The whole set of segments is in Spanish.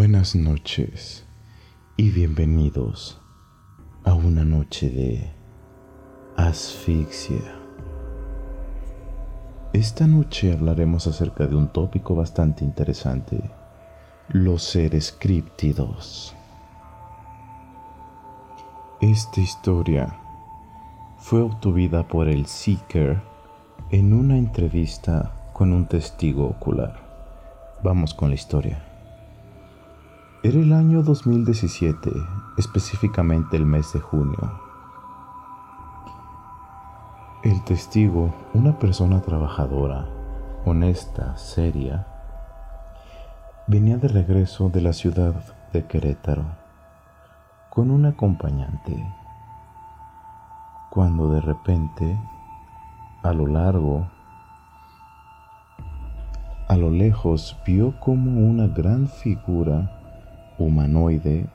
Buenas noches y bienvenidos a una noche de asfixia. Esta noche hablaremos acerca de un tópico bastante interesante, los seres críptidos. Esta historia fue obtuvida por el Seeker en una entrevista con un testigo ocular. Vamos con la historia. Era el año 2017, específicamente el mes de junio. El testigo, una persona trabajadora, honesta, seria, venía de regreso de la ciudad de Querétaro con un acompañante, cuando de repente, a lo largo, a lo lejos, vio como una gran figura humanoide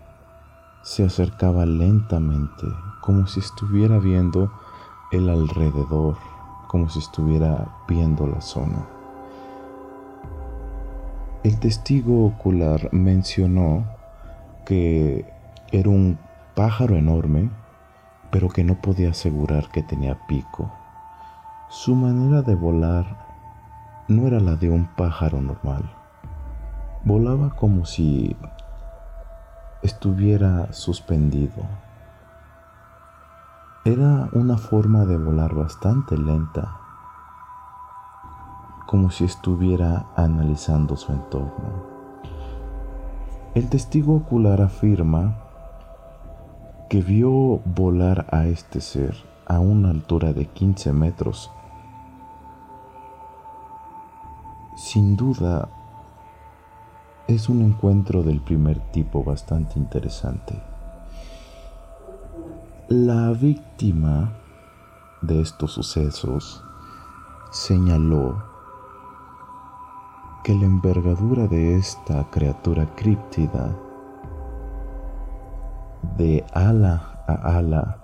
se acercaba lentamente, como si estuviera viendo el alrededor, como si estuviera viendo la zona. El testigo ocular mencionó que era un pájaro enorme, pero que no podía asegurar que tenía pico. Su manera de volar no era la de un pájaro normal. Volaba como si estuviera suspendido. Era una forma de volar bastante lenta, como si estuviera analizando su entorno. El testigo ocular afirma que vio volar a este ser a una altura de 15 metros. Sin duda, es un encuentro del primer tipo bastante interesante. La víctima de estos sucesos señaló que la envergadura de esta criatura críptida de ala a ala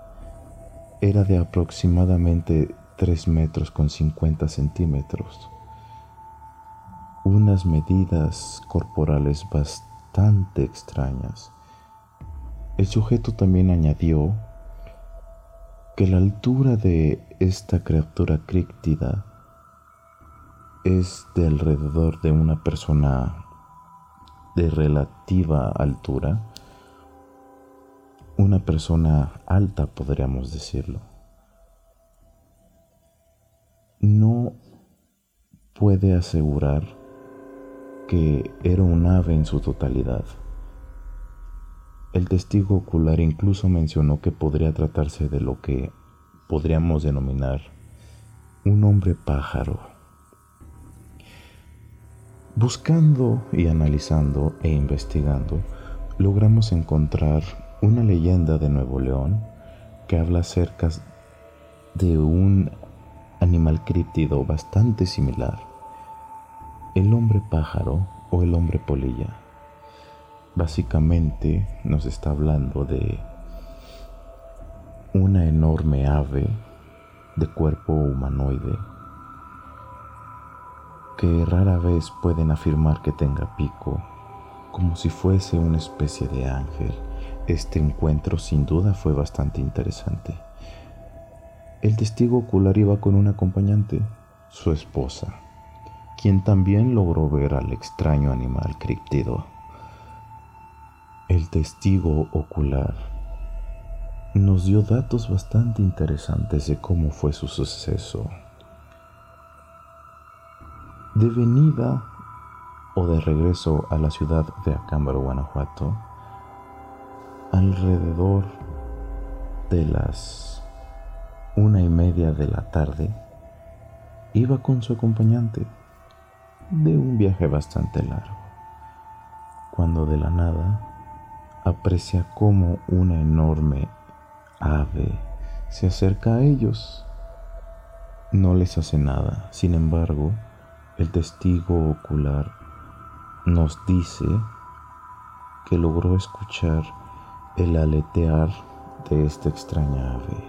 era de aproximadamente 3 metros con 50 centímetros unas medidas corporales bastante extrañas. El sujeto también añadió que la altura de esta criatura críptida es de alrededor de una persona de relativa altura, una persona alta podríamos decirlo. No puede asegurar que era un ave en su totalidad. El testigo ocular incluso mencionó que podría tratarse de lo que podríamos denominar un hombre pájaro. Buscando y analizando e investigando, logramos encontrar una leyenda de Nuevo León que habla acerca de un animal críptido bastante similar el hombre pájaro o el hombre polilla. Básicamente nos está hablando de una enorme ave de cuerpo humanoide que rara vez pueden afirmar que tenga pico, como si fuese una especie de ángel. Este encuentro sin duda fue bastante interesante. El testigo ocular iba con un acompañante, su esposa quien también logró ver al extraño animal criptido. El testigo ocular nos dio datos bastante interesantes de cómo fue su suceso. De venida o de regreso a la ciudad de Acámbaro, Guanajuato, alrededor de las una y media de la tarde, iba con su acompañante de un viaje bastante largo, cuando de la nada aprecia cómo una enorme ave se acerca a ellos. No les hace nada, sin embargo, el testigo ocular nos dice que logró escuchar el aletear de esta extraña ave.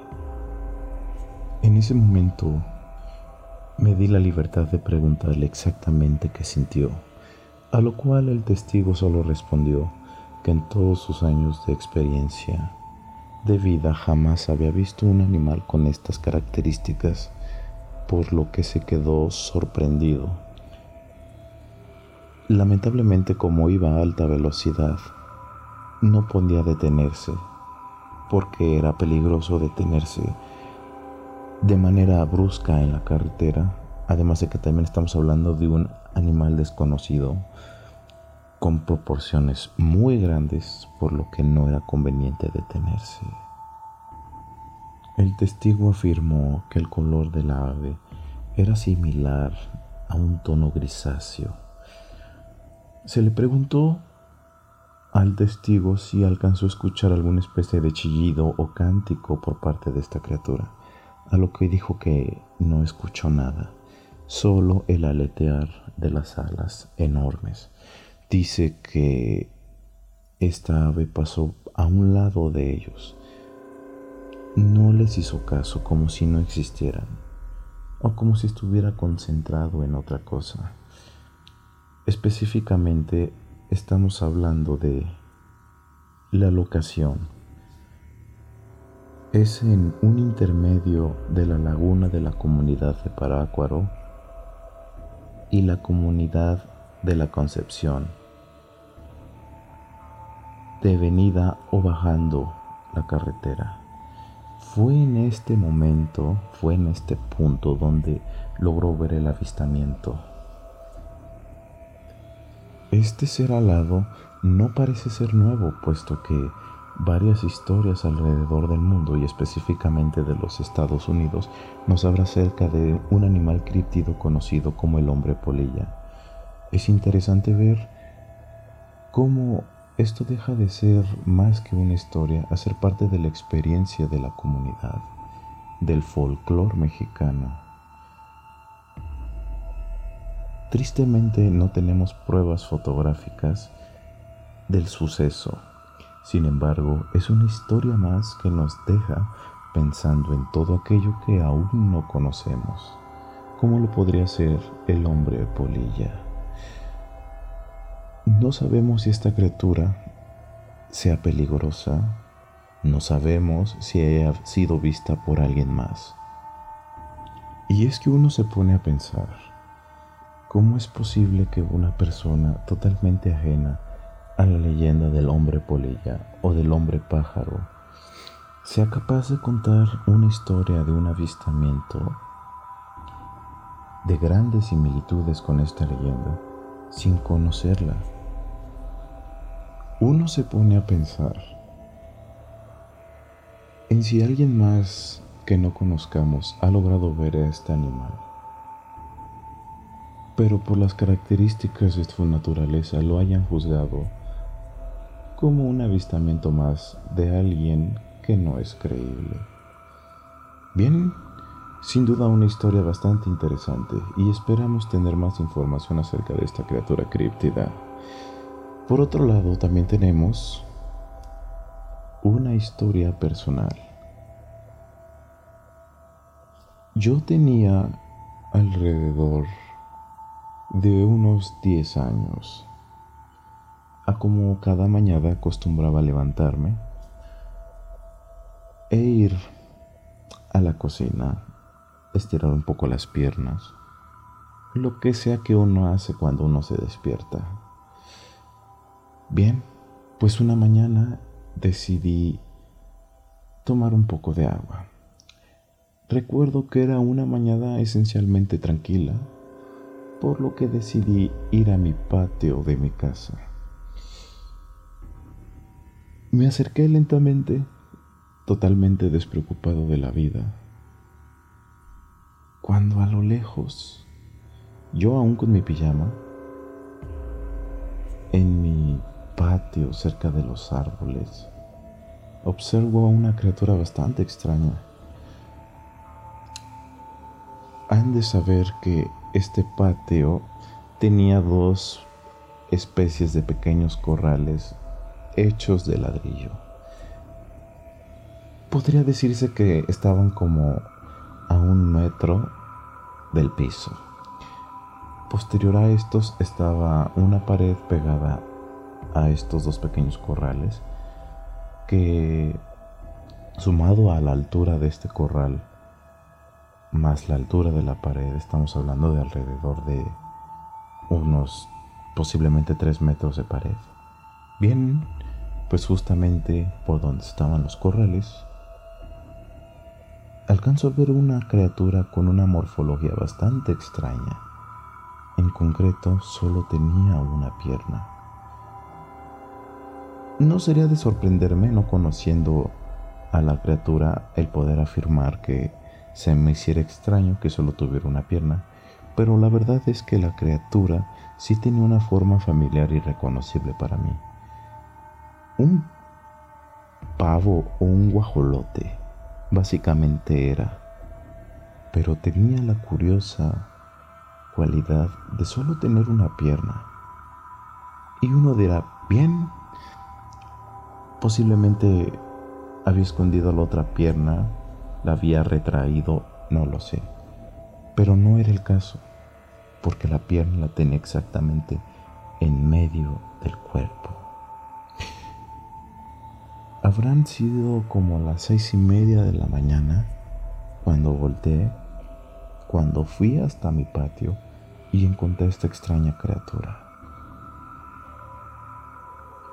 En ese momento me di la libertad de preguntarle exactamente qué sintió. A lo cual el testigo solo respondió que en todos sus años de experiencia de vida jamás había visto un animal con estas características, por lo que se quedó sorprendido. Lamentablemente como iba a alta velocidad, no podía detenerse, porque era peligroso detenerse de manera brusca en la carretera, además de que también estamos hablando de un animal desconocido con proporciones muy grandes, por lo que no era conveniente detenerse. El testigo afirmó que el color del ave era similar a un tono grisáceo. Se le preguntó al testigo si alcanzó a escuchar alguna especie de chillido o cántico por parte de esta criatura a lo que dijo que no escuchó nada, solo el aletear de las alas enormes. Dice que esta ave pasó a un lado de ellos. No les hizo caso como si no existieran o como si estuviera concentrado en otra cosa. Específicamente estamos hablando de la locación es en un intermedio de la laguna de la comunidad de Parácuaro y la comunidad de la Concepción, de venida o bajando la carretera. Fue en este momento, fue en este punto donde logró ver el avistamiento. Este ser alado no parece ser nuevo, puesto que varias historias alrededor del mundo y específicamente de los Estados Unidos nos habla acerca de un animal críptido conocido como el hombre polilla. Es interesante ver cómo esto deja de ser más que una historia a ser parte de la experiencia de la comunidad, del folclore mexicano. Tristemente no tenemos pruebas fotográficas del suceso sin embargo, es una historia más que nos deja pensando en todo aquello que aún no conocemos. ¿Cómo lo podría ser el hombre polilla? No sabemos si esta criatura sea peligrosa, no sabemos si haya sido vista por alguien más. Y es que uno se pone a pensar, ¿cómo es posible que una persona totalmente ajena a la leyenda del hombre polilla o del hombre pájaro, sea capaz de contar una historia de un avistamiento de grandes similitudes con esta leyenda sin conocerla. Uno se pone a pensar en si alguien más que no conozcamos ha logrado ver a este animal pero por las características de su naturaleza lo hayan juzgado como un avistamiento más de alguien que no es creíble. Bien, sin duda una historia bastante interesante y esperamos tener más información acerca de esta criatura críptida. Por otro lado, también tenemos una historia personal. Yo tenía alrededor de unos 10 años a como cada mañana acostumbraba levantarme e ir a la cocina, estirar un poco las piernas, lo que sea que uno hace cuando uno se despierta. Bien, pues una mañana decidí tomar un poco de agua. Recuerdo que era una mañana esencialmente tranquila, por lo que decidí ir a mi patio de mi casa. Me acerqué lentamente, totalmente despreocupado de la vida, cuando a lo lejos, yo aún con mi pijama, en mi patio cerca de los árboles, observo a una criatura bastante extraña. Han de saber que este patio tenía dos especies de pequeños corrales hechos de ladrillo. Podría decirse que estaban como a un metro del piso. Posterior a estos estaba una pared pegada a estos dos pequeños corrales que sumado a la altura de este corral más la altura de la pared estamos hablando de alrededor de unos posiblemente 3 metros de pared bien pues justamente por donde estaban los corrales alcanzo a ver una criatura con una morfología bastante extraña en concreto solo tenía una pierna no sería de sorprenderme, no conociendo a la criatura, el poder afirmar que se me hiciera extraño que solo tuviera una pierna, pero la verdad es que la criatura sí tenía una forma familiar y reconocible para mí. Un pavo o un guajolote, básicamente era, pero tenía la curiosa cualidad de solo tener una pierna. Y uno dirá, bien, Posiblemente había escondido la otra pierna, la había retraído, no lo sé. Pero no era el caso, porque la pierna la tenía exactamente en medio del cuerpo. Habrán sido como las seis y media de la mañana cuando volteé, cuando fui hasta mi patio y encontré esta extraña criatura.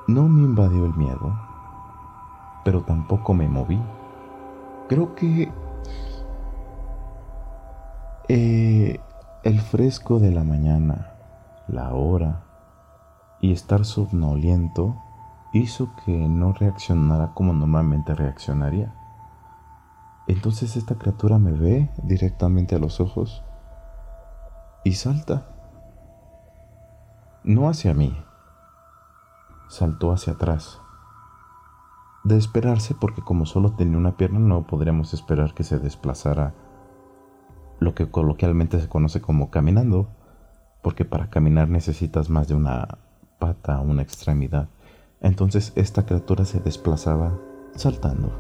No me invadió el miedo, pero tampoco me moví. Creo que eh, el fresco de la mañana, la hora y estar somnoliento hizo que no reaccionara como normalmente reaccionaría. Entonces esta criatura me ve directamente a los ojos y salta. No hacia mí, saltó hacia atrás de esperarse porque como solo tenía una pierna no podríamos esperar que se desplazara lo que coloquialmente se conoce como caminando, porque para caminar necesitas más de una pata, una extremidad. Entonces esta criatura se desplazaba saltando.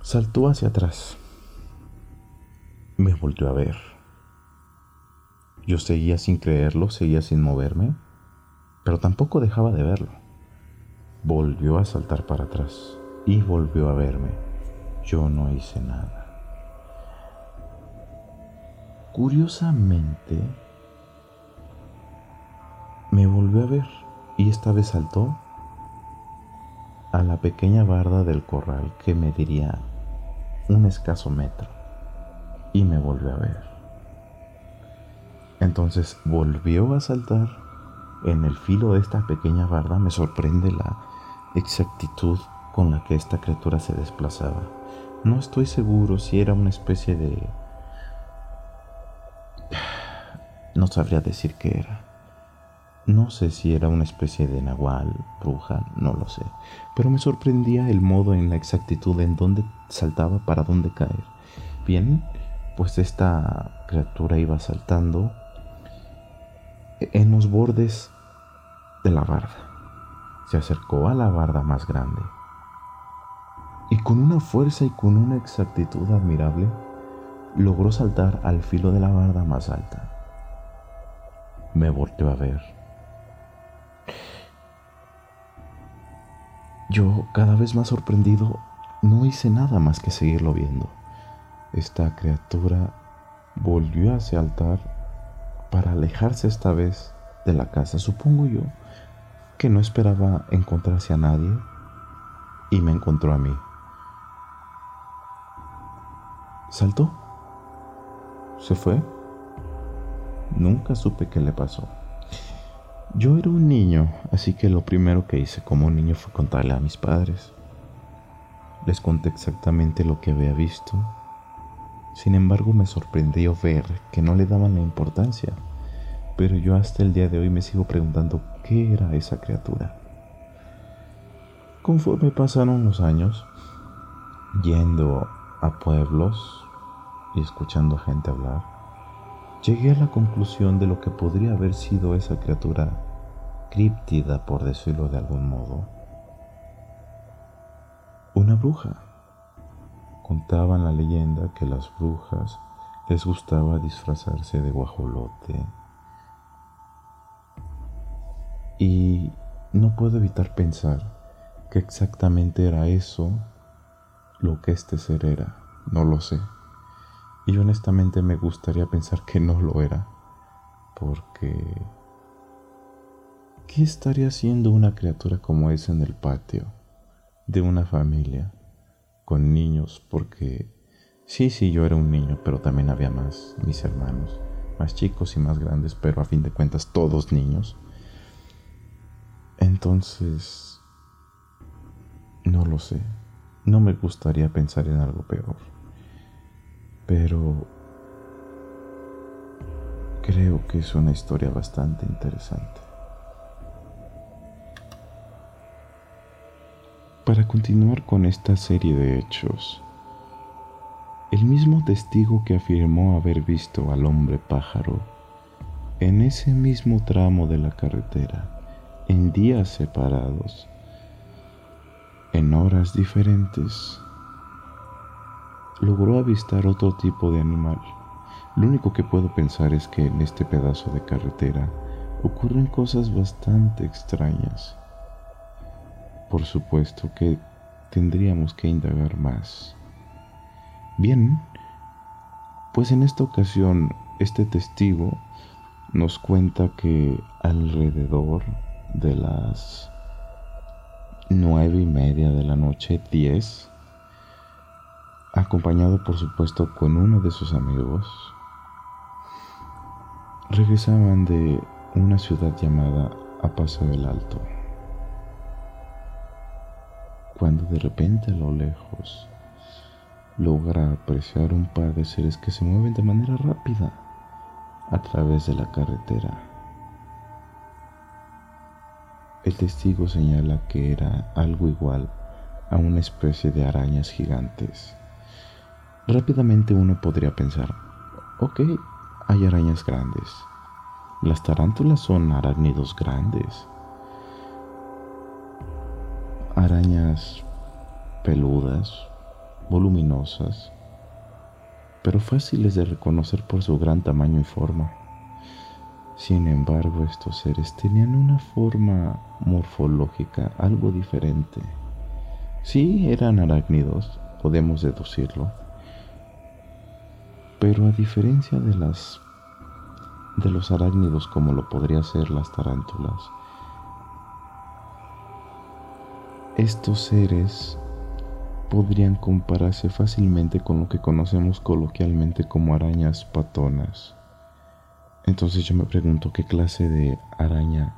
Saltó hacia atrás. Me volvió a ver. Yo seguía sin creerlo, seguía sin moverme, pero tampoco dejaba de verlo. Volvió a saltar para atrás y volvió a verme. Yo no hice nada. Curiosamente, me volvió a ver y esta vez saltó a la pequeña barda del corral que me diría un escaso metro y me volvió a ver. Entonces volvió a saltar en el filo de esta pequeña barda. Me sorprende la exactitud con la que esta criatura se desplazaba. No estoy seguro si era una especie de... No sabría decir qué era. No sé si era una especie de nahual, bruja, no lo sé. Pero me sorprendía el modo en la exactitud en dónde saltaba para dónde caer. Bien, pues esta criatura iba saltando en los bordes de la barda se acercó a la barda más grande y con una fuerza y con una exactitud admirable logró saltar al filo de la barda más alta. Me volteó a ver. Yo, cada vez más sorprendido, no hice nada más que seguirlo viendo. Esta criatura volvió a saltar para alejarse esta vez de la casa, supongo yo, que no esperaba encontrarse a nadie y me encontró a mí. ¿Saltó? ¿Se fue? Nunca supe qué le pasó. Yo era un niño, así que lo primero que hice como niño fue contarle a mis padres. Les conté exactamente lo que había visto. Sin embargo, me sorprendió ver que no le daban la importancia pero yo hasta el día de hoy me sigo preguntando qué era esa criatura. Conforme pasaron los años, yendo a pueblos y escuchando gente hablar, llegué a la conclusión de lo que podría haber sido esa criatura críptida, por decirlo de algún modo. Una bruja. Contaban la leyenda que las brujas les gustaba disfrazarse de guajolote. Y no puedo evitar pensar que exactamente era eso lo que este ser era. No lo sé. Y honestamente me gustaría pensar que no lo era. Porque... ¿Qué estaría haciendo una criatura como esa en el patio de una familia con niños? Porque sí, sí, yo era un niño, pero también había más, mis hermanos, más chicos y más grandes, pero a fin de cuentas todos niños. Entonces, no lo sé. No me gustaría pensar en algo peor. Pero creo que es una historia bastante interesante. Para continuar con esta serie de hechos, el mismo testigo que afirmó haber visto al hombre pájaro en ese mismo tramo de la carretera, en días separados, en horas diferentes, logró avistar otro tipo de animal. Lo único que puedo pensar es que en este pedazo de carretera ocurren cosas bastante extrañas. Por supuesto que tendríamos que indagar más. Bien, pues en esta ocasión este testigo nos cuenta que alrededor de las nueve y media de la noche, diez, acompañado por supuesto con uno de sus amigos, regresaban de una ciudad llamada A Paso del Alto, cuando de repente a lo lejos logra apreciar un par de seres que se mueven de manera rápida a través de la carretera. El testigo señala que era algo igual a una especie de arañas gigantes. Rápidamente uno podría pensar, ok, hay arañas grandes. Las tarántulas son arácnidos grandes. Arañas peludas, voluminosas, pero fáciles de reconocer por su gran tamaño y forma. Sin embargo, estos seres tenían una forma morfológica algo diferente. Sí, eran arácnidos, podemos deducirlo. Pero a diferencia de las de los arácnidos como lo podría ser las tarántulas, estos seres podrían compararse fácilmente con lo que conocemos coloquialmente como arañas patonas. Entonces yo me pregunto qué clase de araña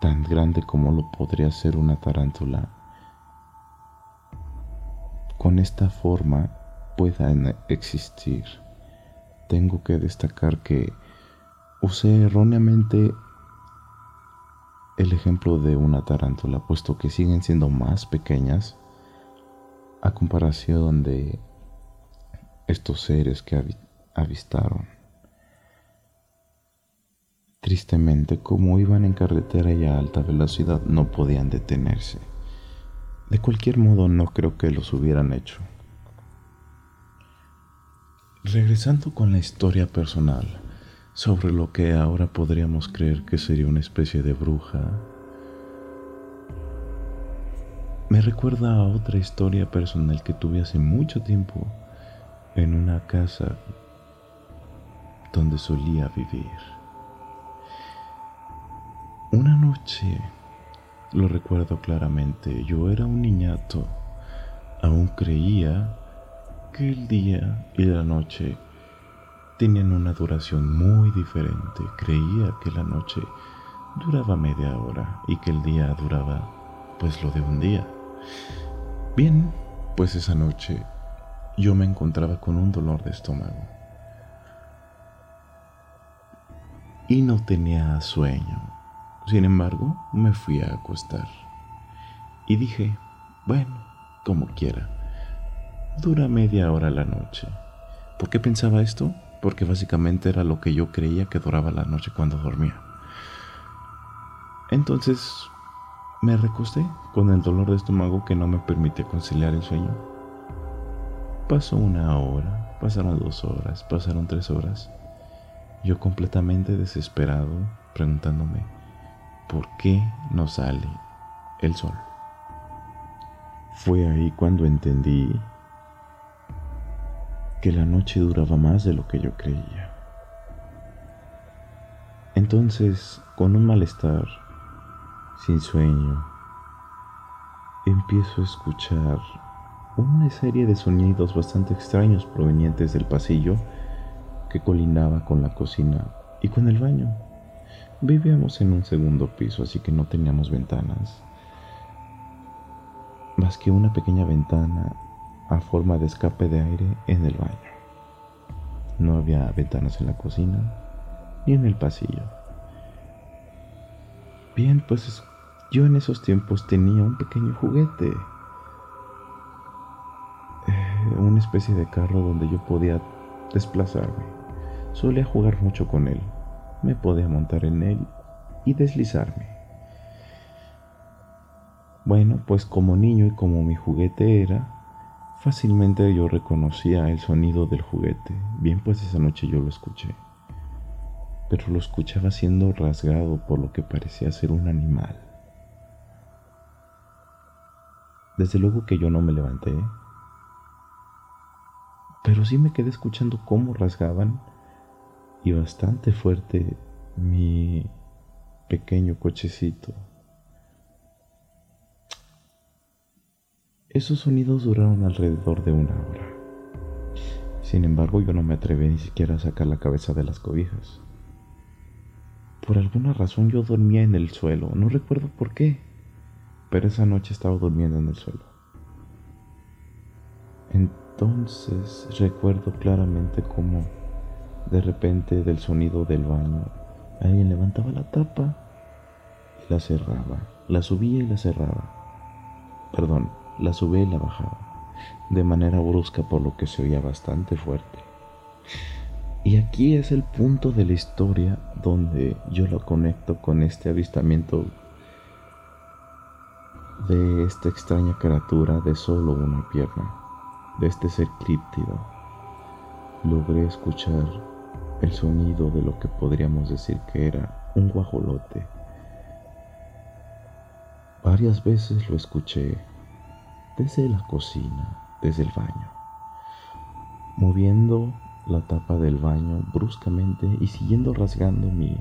tan grande como lo podría ser una tarántula con esta forma pueda existir. Tengo que destacar que usé erróneamente el ejemplo de una tarántula, puesto que siguen siendo más pequeñas a comparación de estos seres que avistaron. Tristemente, como iban en carretera y a alta velocidad, no podían detenerse. De cualquier modo, no creo que los hubieran hecho. Regresando con la historia personal sobre lo que ahora podríamos creer que sería una especie de bruja, me recuerda a otra historia personal que tuve hace mucho tiempo en una casa donde solía vivir. Una noche, lo recuerdo claramente, yo era un niñato, aún creía que el día y la noche tenían una duración muy diferente. Creía que la noche duraba media hora y que el día duraba pues lo de un día. Bien, pues esa noche yo me encontraba con un dolor de estómago y no tenía sueño. Sin embargo, me fui a acostar. Y dije, bueno, como quiera. Dura media hora la noche. ¿Por qué pensaba esto? Porque básicamente era lo que yo creía que duraba la noche cuando dormía. Entonces me recosté con el dolor de estómago que no me permitía conciliar el sueño. Pasó una hora, Pasaron dos horas, pasaron tres horas. Yo completamente desesperado, preguntándome, ¿por qué no sale el sol? Fue ahí cuando entendí que la noche duraba más de lo que yo creía. Entonces, con un malestar, sin sueño, empiezo a escuchar una serie de sonidos bastante extraños provenientes del pasillo que colindaba con la cocina y con el baño. Vivíamos en un segundo piso, así que no teníamos ventanas, más que una pequeña ventana a forma de escape de aire en el baño. No había ventanas en la cocina ni en el pasillo. Bien, pues yo en esos tiempos tenía un pequeño juguete. Eh, una especie de carro donde yo podía desplazarme. Solía jugar mucho con él. Me podía montar en él y deslizarme. Bueno, pues como niño y como mi juguete era, Fácilmente yo reconocía el sonido del juguete. Bien, pues esa noche yo lo escuché. Pero lo escuchaba siendo rasgado por lo que parecía ser un animal. Desde luego que yo no me levanté. Pero sí me quedé escuchando cómo rasgaban y bastante fuerte mi pequeño cochecito. Esos sonidos duraron alrededor de una hora. Sin embargo, yo no me atreví ni siquiera a sacar la cabeza de las cobijas. Por alguna razón yo dormía en el suelo, no recuerdo por qué, pero esa noche estaba durmiendo en el suelo. Entonces recuerdo claramente cómo de repente del sonido del baño alguien levantaba la tapa y la cerraba, la subía y la cerraba. Perdón, la subía y la bajaba, de manera brusca por lo que se oía bastante fuerte. Y aquí es el punto de la historia donde yo lo conecto con este avistamiento de esta extraña criatura de solo una pierna, de este ser críptido. Logré escuchar el sonido de lo que podríamos decir que era un guajolote. Varias veces lo escuché desde la cocina, desde el baño, moviendo la tapa del baño bruscamente y siguiendo rasgando mi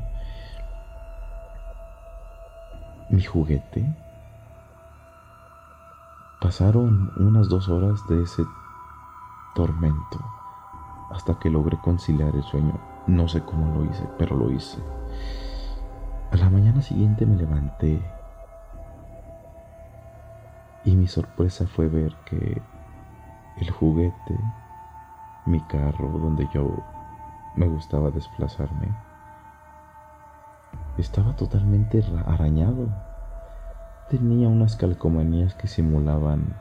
mi juguete. Pasaron unas dos horas de ese tormento hasta que logré conciliar el sueño. No sé cómo lo hice, pero lo hice. A la mañana siguiente me levanté y mi sorpresa fue ver que el juguete, mi carro donde yo me gustaba desplazarme, estaba totalmente arañado. Tenía unas calcomanías que simulaban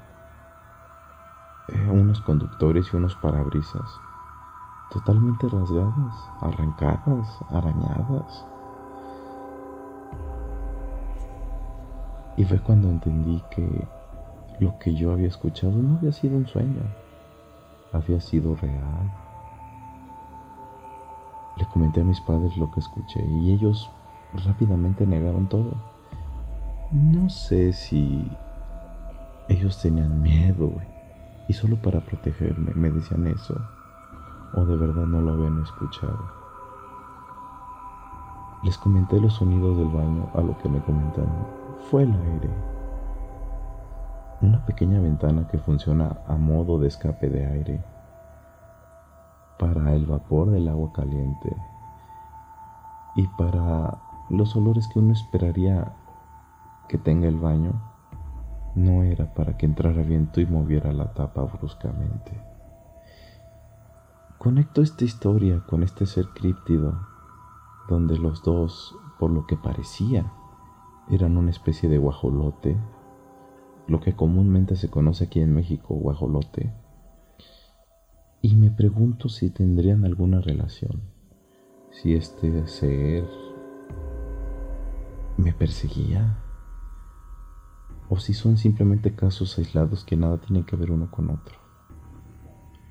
eh, unos conductores y unos parabrisas totalmente rasgadas, arrancadas, arañadas. Y fue cuando entendí que lo que yo había escuchado no había sido un sueño, había sido real. Le comenté a mis padres lo que escuché y ellos rápidamente negaron todo. No sé si ellos tenían miedo y solo para protegerme me decían eso o de verdad no lo habían escuchado. Les comenté los sonidos del baño a lo que me comentaron. Fue el aire una pequeña ventana que funciona a modo de escape de aire para el vapor del agua caliente y para los olores que uno esperaría que tenga el baño, no era para que entrara viento y moviera la tapa bruscamente. Conecto esta historia con este ser críptido, donde los dos, por lo que parecía, eran una especie de guajolote lo que comúnmente se conoce aquí en México guajolote, y me pregunto si tendrían alguna relación, si este ser me perseguía, o si son simplemente casos aislados que nada tienen que ver uno con otro.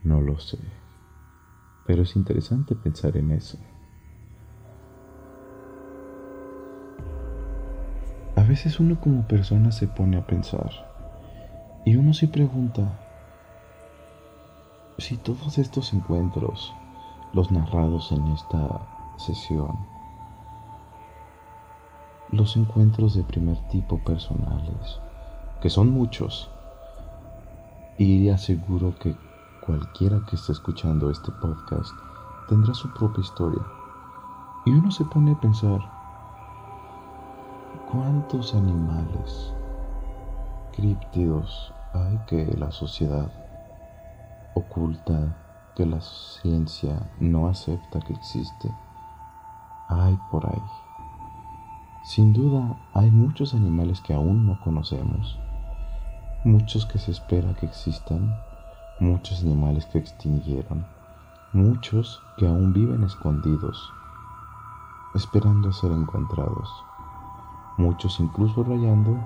No lo sé. Pero es interesante pensar en eso. A veces uno como persona se pone a pensar y uno se pregunta si todos estos encuentros, los narrados en esta sesión, los encuentros de primer tipo personales, que son muchos, y aseguro que cualquiera que esté escuchando este podcast tendrá su propia historia. Y uno se pone a pensar, ¿cuántos animales críptidos hay que la sociedad oculta, que la ciencia no acepta que existe? Hay por ahí. Sin duda hay muchos animales que aún no conocemos, muchos que se espera que existan, muchos animales que extinguieron, muchos que aún viven escondidos, esperando ser encontrados, muchos incluso rayando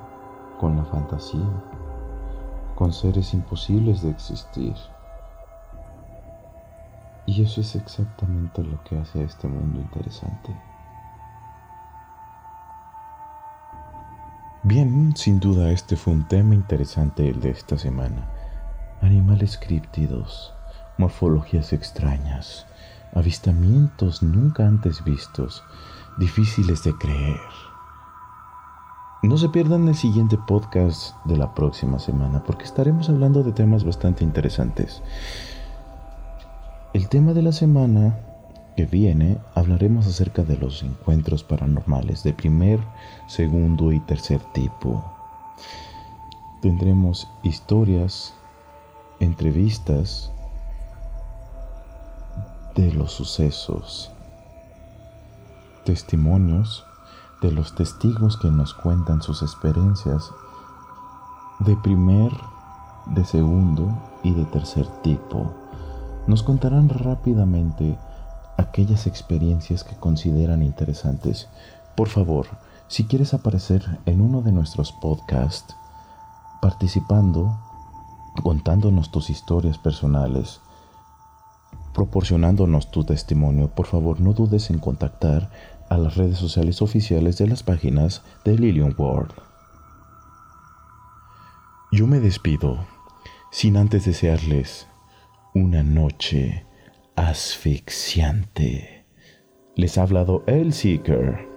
con la fantasía, con seres imposibles de existir. Y eso es exactamente lo que hace a este mundo interesante. Bien, sin duda este fue un tema interesante el de esta semana. Animales críptidos, morfologías extrañas, avistamientos nunca antes vistos, difíciles de creer. No se pierdan el siguiente podcast de la próxima semana porque estaremos hablando de temas bastante interesantes. El tema de la semana que viene hablaremos acerca de los encuentros paranormales de primer, segundo y tercer tipo. Tendremos historias, entrevistas de los sucesos, testimonios de los testigos que nos cuentan sus experiencias de primer, de segundo y de tercer tipo. Nos contarán rápidamente aquellas experiencias que consideran interesantes. Por favor, si quieres aparecer en uno de nuestros podcasts, participando, contándonos tus historias personales, proporcionándonos tu testimonio, por favor no dudes en contactar a las redes sociales oficiales de las páginas de Lilian World. Yo me despido sin antes desearles una noche asfixiante. Les ha hablado el Seeker.